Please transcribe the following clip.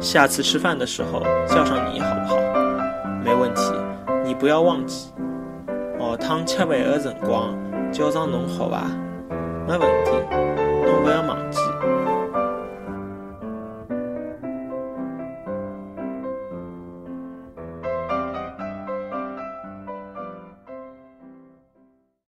下次吃饭的时候叫上你好不好？没问题。你不要忘记，下趟吃饭的辰光叫上侬好吧？没问题。